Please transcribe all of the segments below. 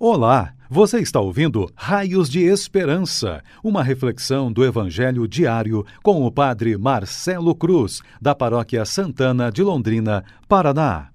Olá, você está ouvindo Raios de Esperança, uma reflexão do Evangelho diário com o Padre Marcelo Cruz, da Paróquia Santana de Londrina, Paraná.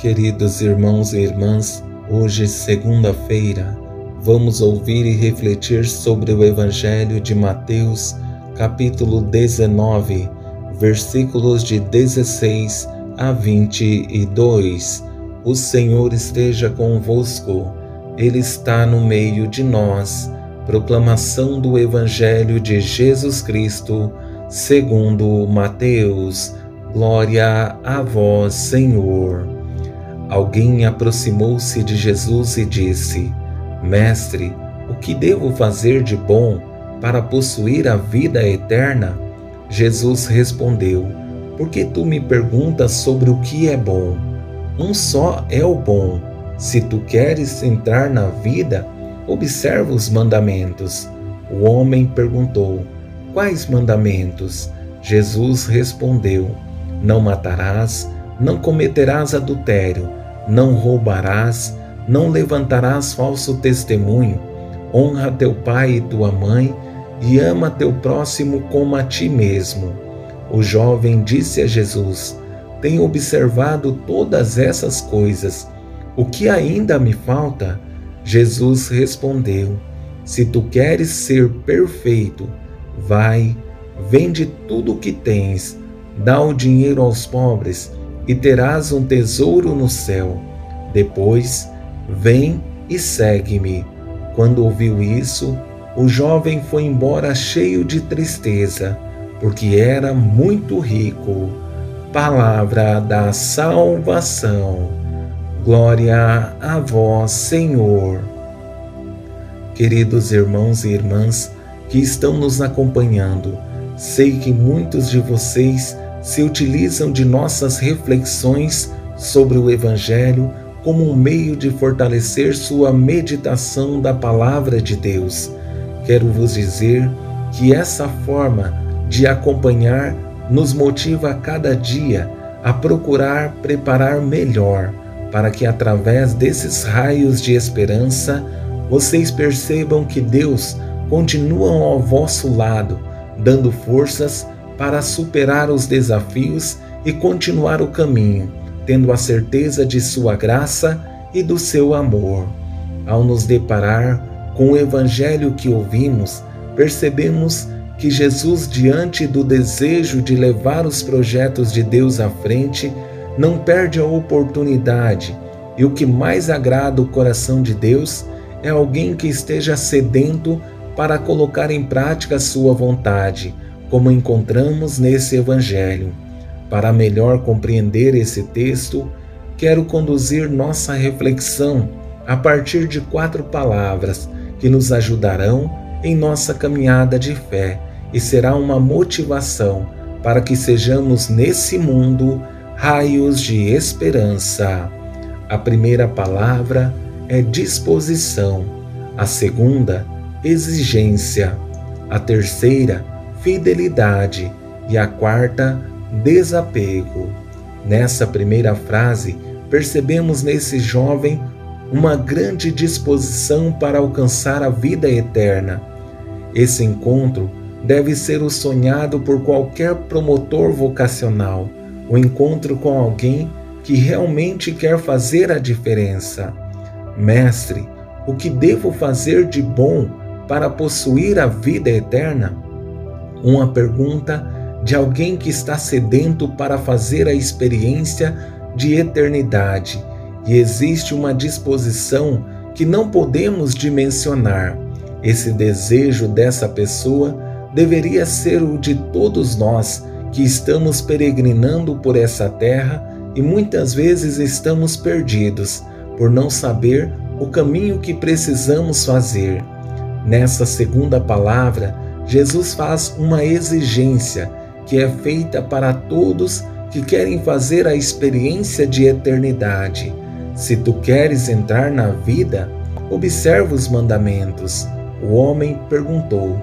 Queridos irmãos e irmãs, hoje, segunda-feira, vamos ouvir e refletir sobre o Evangelho de Mateus, capítulo 19, versículos de 16 a 22 o Senhor esteja convosco, Ele está no meio de nós. Proclamação do Evangelho de Jesus Cristo, segundo Mateus. Glória a vós, Senhor. Alguém aproximou-se de Jesus e disse: Mestre, o que devo fazer de bom para possuir a vida eterna? Jesus respondeu: Por que tu me perguntas sobre o que é bom? Um só é o bom. Se tu queres entrar na vida, observa os mandamentos. O homem perguntou: Quais mandamentos? Jesus respondeu: Não matarás, não cometerás adultério, não roubarás, não levantarás falso testemunho, honra teu pai e tua mãe e ama teu próximo como a ti mesmo. O jovem disse a Jesus: tenho observado todas essas coisas. O que ainda me falta? Jesus respondeu: Se tu queres ser perfeito, vai, vende tudo o que tens, dá o dinheiro aos pobres e terás um tesouro no céu. Depois, vem e segue-me. Quando ouviu isso, o jovem foi embora cheio de tristeza, porque era muito rico palavra da salvação. Glória a vós, Senhor. Queridos irmãos e irmãs que estão nos acompanhando, sei que muitos de vocês se utilizam de nossas reflexões sobre o Evangelho como um meio de fortalecer sua meditação da Palavra de Deus. Quero vos dizer que essa forma de acompanhar nos motiva a cada dia a procurar preparar melhor para que através desses raios de esperança vocês percebam que Deus continua ao vosso lado, dando forças para superar os desafios e continuar o caminho, tendo a certeza de sua graça e do seu amor. Ao nos deparar com o evangelho que ouvimos, percebemos que Jesus, diante do desejo de levar os projetos de Deus à frente, não perde a oportunidade. E o que mais agrada o coração de Deus é alguém que esteja sedento para colocar em prática a sua vontade, como encontramos nesse Evangelho. Para melhor compreender esse texto, quero conduzir nossa reflexão a partir de quatro palavras que nos ajudarão em nossa caminhada de fé e será uma motivação para que sejamos nesse mundo raios de esperança. A primeira palavra é disposição, a segunda, exigência, a terceira, fidelidade e a quarta, desapego. Nessa primeira frase, percebemos nesse jovem uma grande disposição para alcançar a vida eterna. Esse encontro deve ser o sonhado por qualquer promotor vocacional, o encontro com alguém que realmente quer fazer a diferença. Mestre, o que devo fazer de bom para possuir a vida eterna? Uma pergunta de alguém que está sedento para fazer a experiência de eternidade e existe uma disposição que não podemos dimensionar. Esse desejo dessa pessoa deveria ser o de todos nós que estamos peregrinando por essa terra e muitas vezes estamos perdidos por não saber o caminho que precisamos fazer. Nessa segunda palavra, Jesus faz uma exigência que é feita para todos que querem fazer a experiência de eternidade. Se tu queres entrar na vida, observa os mandamentos. O homem perguntou: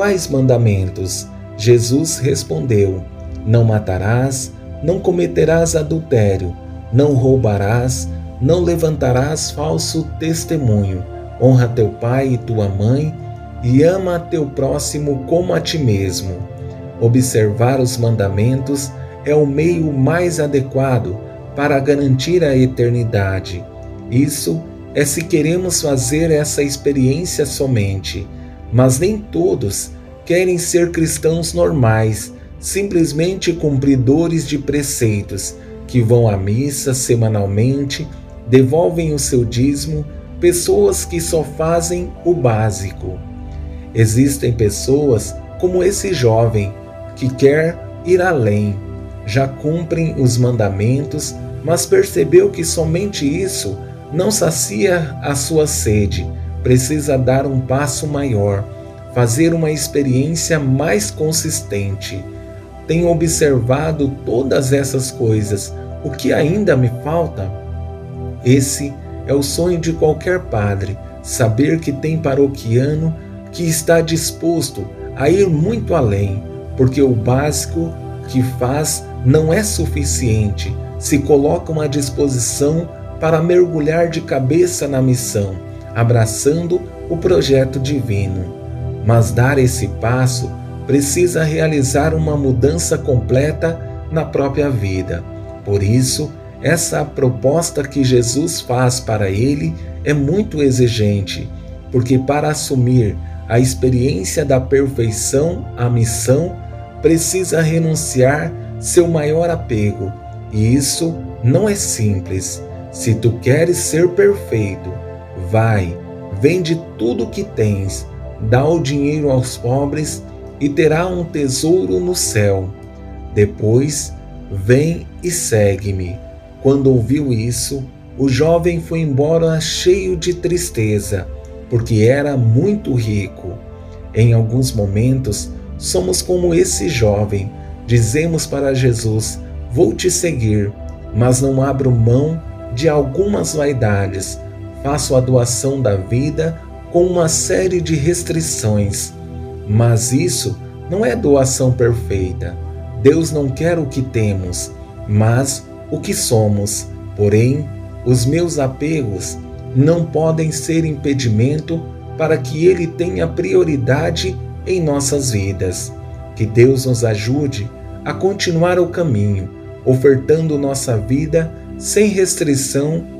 Quais mandamentos? Jesus respondeu: Não matarás, não cometerás adultério, não roubarás, não levantarás falso testemunho. Honra teu pai e tua mãe, e ama teu próximo como a ti mesmo. Observar os mandamentos é o meio mais adequado para garantir a eternidade. Isso é se queremos fazer essa experiência somente, mas nem todos querem ser cristãos normais, simplesmente cumpridores de preceitos, que vão à missa semanalmente, devolvem o seu dízimo, pessoas que só fazem o básico. Existem pessoas como esse jovem que quer ir além, já cumprem os mandamentos, mas percebeu que somente isso não sacia a sua sede, precisa dar um passo maior, fazer uma experiência mais consistente. Tenho observado todas essas coisas. O que ainda me falta? Esse é o sonho de qualquer padre, saber que tem paroquiano que está disposto a ir muito além, porque o básico que faz não é suficiente, se colocam à disposição para mergulhar de cabeça na missão, abraçando o projeto divino. Mas dar esse passo precisa realizar uma mudança completa na própria vida. Por isso, essa proposta que Jesus faz para ele é muito exigente, porque para assumir a experiência da perfeição, a missão, precisa renunciar seu maior apego, e isso não é simples. Se tu queres ser perfeito, vai, vende tudo o que tens, dá o dinheiro aos pobres e terá um tesouro no céu. Depois, vem e segue-me. Quando ouviu isso, o jovem foi embora cheio de tristeza, porque era muito rico. Em alguns momentos, somos como esse jovem. Dizemos para Jesus: Vou te seguir, mas não abro mão de algumas vaidades, faço a doação da vida com uma série de restrições. Mas isso não é doação perfeita. Deus não quer o que temos, mas o que somos. Porém, os meus apegos não podem ser impedimento para que Ele tenha prioridade em nossas vidas. Que Deus nos ajude a continuar o caminho, ofertando nossa vida sem restrição